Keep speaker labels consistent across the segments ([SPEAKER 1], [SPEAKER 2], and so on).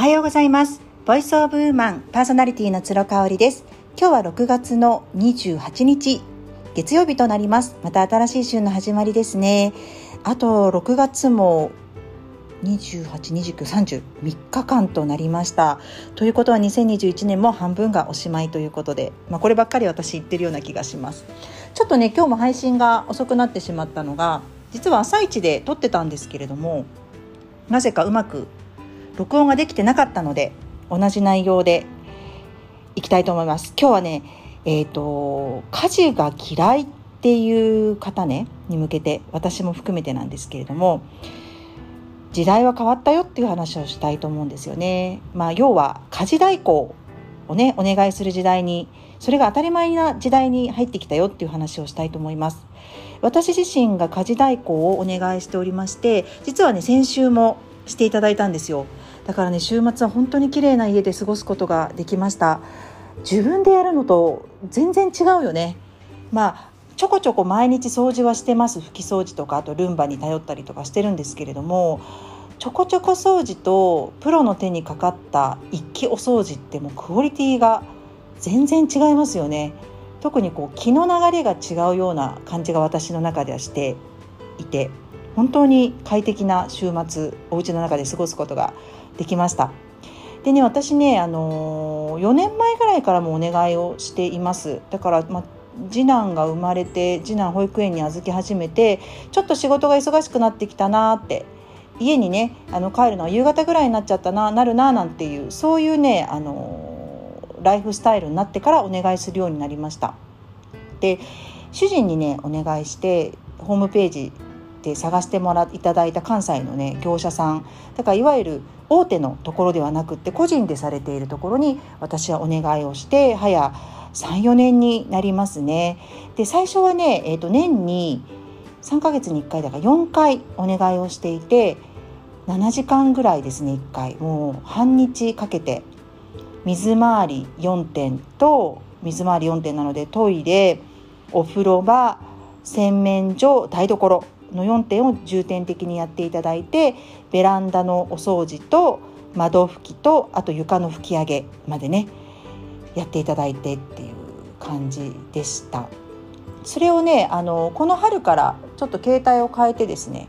[SPEAKER 1] おはようございます。ボイスオブウーマンパーソナリティの鶴香織です。今日は6月の28日月曜日となります。また新しい週の始まりですね。あと6月も282930 3日間となりました。ということは2021年も半分がおしまいということで、まあ、こればっかり私言ってるような気がします。ちょっとね今日も配信が遅くなってしまったのが実は朝一で撮ってたんですけれどもなぜかうまく録音ができてなかったので同じ内容でいきたいと思います今日はねえっ、ー、と家事が嫌いっていう方ねに向けて私も含めてなんですけれども時代は変わったよっていう話をしたいと思うんですよね。まあ、要は家事代行をねお願いする時代にそれが当たり前な時代に入ってきたよっていう話をしたいと思います。私自身が家事代行をお願いしておりまして実はね先週もしていただいたんですよだからね週末は本当に綺麗な家で過ごすことができました。自分でやるのと全然違うよね。まあちょこちょこ毎日掃除はしてます。拭き掃除とかあとルンバに頼ったりとかしてるんですけれどもちょこちょこ掃除とプロの手にかかった一気お掃除ってもうクオリティが全然違いますよね。特にこう気の流れが違うような感じが私の中ではしていて本当に快適な週末お家の中で過ごすことができましたでね私ねあのー、4年前ぐらいからもお願いをしていますだから、ま次男が生まれて次男保育園に預け始めてちょっと仕事が忙しくなってきたなって家にねあの帰るのは夕方ぐらいになっちゃったななるななんていうそういうねあのライフスタイルになってからお願いするようになりました。で主人にねお願いしてホームページで探してもらいただいた関西のね業者さんだからいわゆる大手のところではなくって個人でされているところに私はお願いをして早34年になりますね。で最初はね、えー、と年に3ヶ月に1回だから4回お願いをしていて7時間ぐらいですね1回もう半日かけて水回り4点と水回り4点なのでトイレお風呂場洗面所台所の4点を重点的にやっていただいてベランダのお掃除と窓拭きとあと床の拭き上げまでねやっていただいてっていう感じでした。それをねあのこの春からちょっと携帯を変えてですね、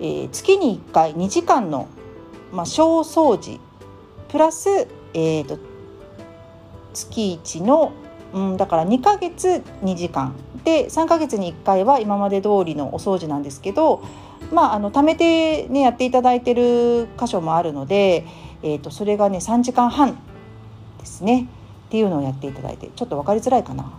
[SPEAKER 1] えー、月に1回2時間の、まあ、小掃除プラス、えーと、月1の、うん、だから2ヶ月2時間。で3ヶ月に1回は今まで通りのお掃除なんですけどまああの貯めてねやっていただいてる箇所もあるので、えーと、それがね3時間半ですね。っていうのをやっていただいてちょっと分かりづらいかな。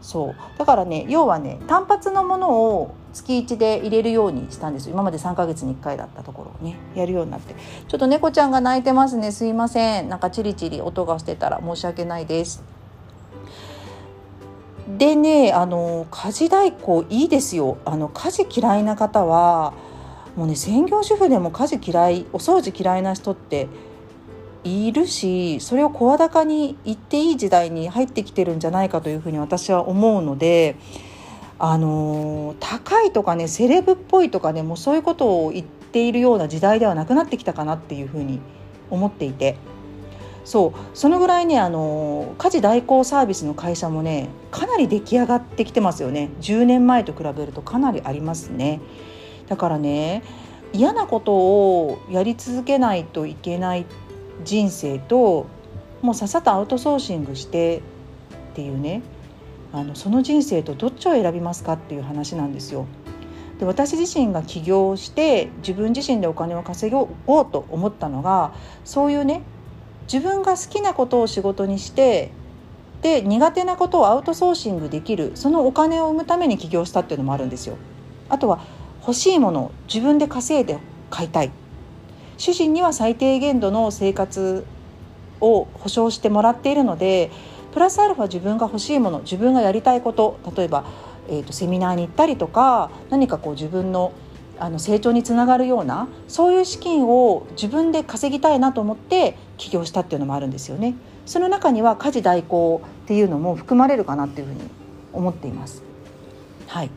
[SPEAKER 1] そう。だからね要はね単発のものを月1で入れるようにしたんです今まで3ヶ月に1回だったところをねやるようになって。ちょっと猫ちゃんが泣いてますね。すいません。なんかチリチリ音がしてたら申し訳ないです。でねあの家事代行いいですよ。あの家事嫌いな方はもうね専業主婦でも家事嫌いお掃除嫌いな人っているしそれを声高に言っていい時代に入ってきてるんじゃないかというふうに私は思うのであの高いとかねセレブっぽいとかねもうそういうことを言っているような時代ではなくなってきたかなっていうふうに思っていて。そうそのぐらいねあの家事代行サービスの会社もねかなり出来上がってきてますよね10年前と比べるとかなりありますねだからね嫌なことをやり続けないといけない人生ともうさっさとアウトソーシングしてっていうねあのその人生とどっちを選びますかっていう話なんですよ。で私自身が起業して自分自身でお金を稼ごうと思ったのがそういうね自分が好きなことを仕事にしてで苦手なことをアウトソーシングできるそのお金を生むために起業したっていうのもあるんですよ。あとは欲しいものを自分で稼いで買いたい主人には最低限度の生活を保障してもらっているのでプラスアルファ自分が欲しいもの自分がやりたいこと例えば、えーと、セミナーに行ったりとか何かこう自分のあの成長につながるようなそういう資金を自分で稼ぎたいなと思って起業したっていうのもあるんですよね。その中には家事代行っていうのも含まれるかなっていうふうに思っています。はい。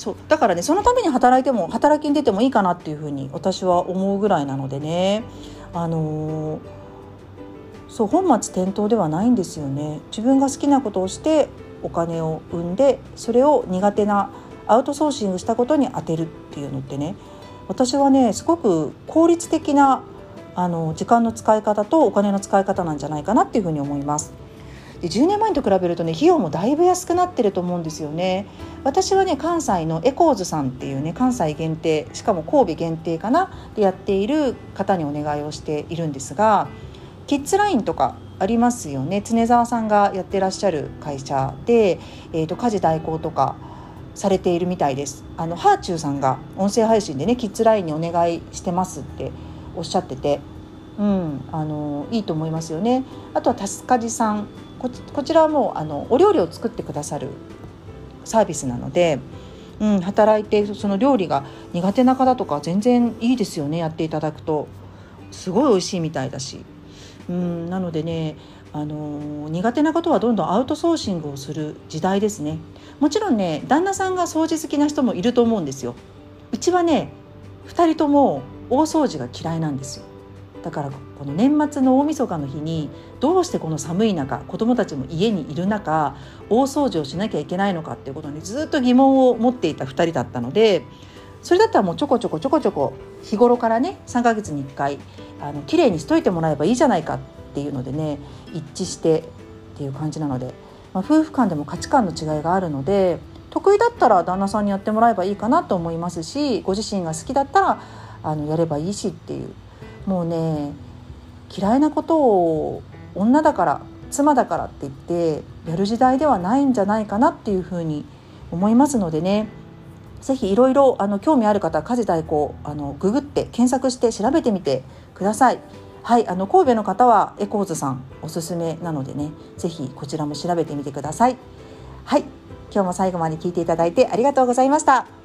[SPEAKER 1] そうだからねそのために働いても働きに出てもいいかなっていうふうに私は思うぐらいなのでねあのー、そう本末転倒ではないんですよね自分が好きなことをしてお金を生んでそれを苦手なアウトソーシングしたことに当てるっていうのってね私はねすごく効率的なあの時間の使い方とお金の使い方なんじゃないかなっていうふうに思います。で10年前と比べるとね費用もだいぶ安くなってると思うんですよね。私はね関西のエコーズさんっていうね関西限定しかも神戸限定かなでやっている方にお願いをしているんですがキッズラインとかありますよね。経沢さんがやってらっしゃる会社で、えーと、家事代行とかされているみたいです。あのハーチューさんが音声配信でねキッズラインにお願いしてますっておっしゃってて。うん、あのいいと思いますよね。あとはたすかじさん。こちらはもうあのお料理を作ってくださるサービスなので、うん、働いてその料理が苦手な方とか全然いいですよね。やっていただくと。すごい美味しいみたいだし、うん、なのでねあの苦手なことはどんどんアウトソーシングをする時代ですね。もちろんね旦那さんが掃除好きな人もいると思うんですよ。うちはね2人とも大掃除が嫌いなんですよ。だからこの年末の大晦日の日にどうしてこの寒い中子どもたちも家にいる中大掃除をしなきゃいけないのかっていうことにずっと疑問を持っていた2人だったのでそれだったらもうちょこちょこちょこちょこ日頃からね3ヶ月に1回あの綺麗にしといてもらえばいいじゃないかっていうのでね一致してっていう感じなので、まあ、夫婦間でも価値観の違いがあるので得意だったら旦那さんにやってもらえばいいかなと思いますしご自身が好きだったらあのやればいいしっていうもうね嫌いなことを女だから妻だからって言ってやる時代ではないんじゃないかなっていうふうに思いますのでね是非いろいろあの興味ある方家事代行あのググって検索して調べてみてください。はい、あの神戸の方はエコーズさんおすすめなのでね是非こちらも調べてみてください。はい、今日も最後まで聞いていただいてありがとうございました。